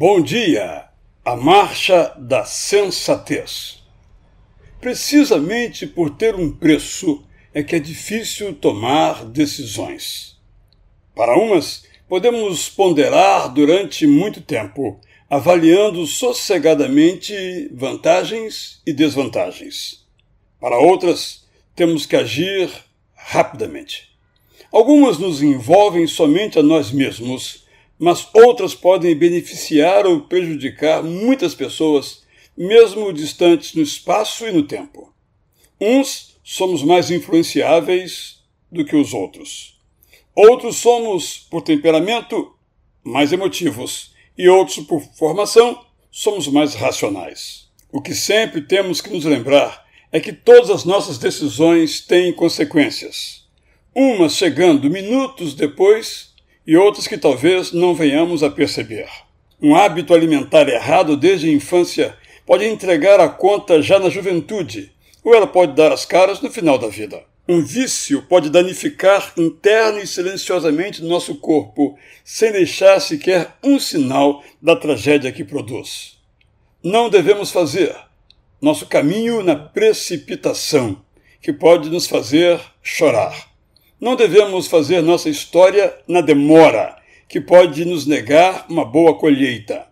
Bom dia! A marcha da sensatez. Precisamente por ter um preço é que é difícil tomar decisões. Para umas, podemos ponderar durante muito tempo, avaliando sossegadamente vantagens e desvantagens. Para outras, temos que agir rapidamente. Algumas nos envolvem somente a nós mesmos mas outras podem beneficiar ou prejudicar muitas pessoas, mesmo distantes no espaço e no tempo. Uns somos mais influenciáveis do que os outros. Outros somos, por temperamento, mais emotivos, e outros, por formação, somos mais racionais. O que sempre temos que nos lembrar é que todas as nossas decisões têm consequências. Umas chegando minutos depois e outras que talvez não venhamos a perceber. Um hábito alimentar errado desde a infância pode entregar a conta já na juventude, ou ela pode dar as caras no final da vida. Um vício pode danificar interna e silenciosamente nosso corpo, sem deixar sequer um sinal da tragédia que produz. Não devemos fazer nosso caminho na precipitação, que pode nos fazer chorar. Não devemos fazer nossa história na demora, que pode nos negar uma boa colheita.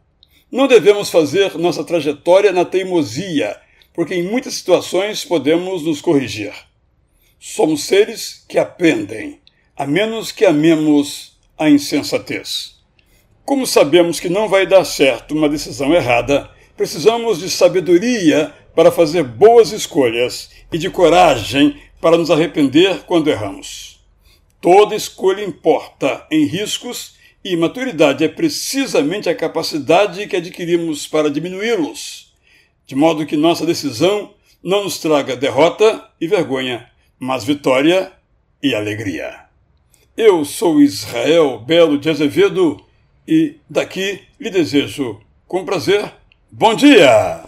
Não devemos fazer nossa trajetória na teimosia, porque em muitas situações podemos nos corrigir. Somos seres que aprendem, a menos que amemos a insensatez. Como sabemos que não vai dar certo uma decisão errada, precisamos de sabedoria para fazer boas escolhas e de coragem para nos arrepender quando erramos. Toda escolha importa em riscos e maturidade é precisamente a capacidade que adquirimos para diminuí-los, de modo que nossa decisão não nos traga derrota e vergonha, mas vitória e alegria. Eu sou Israel Belo de Azevedo e daqui lhe desejo, com prazer, bom dia!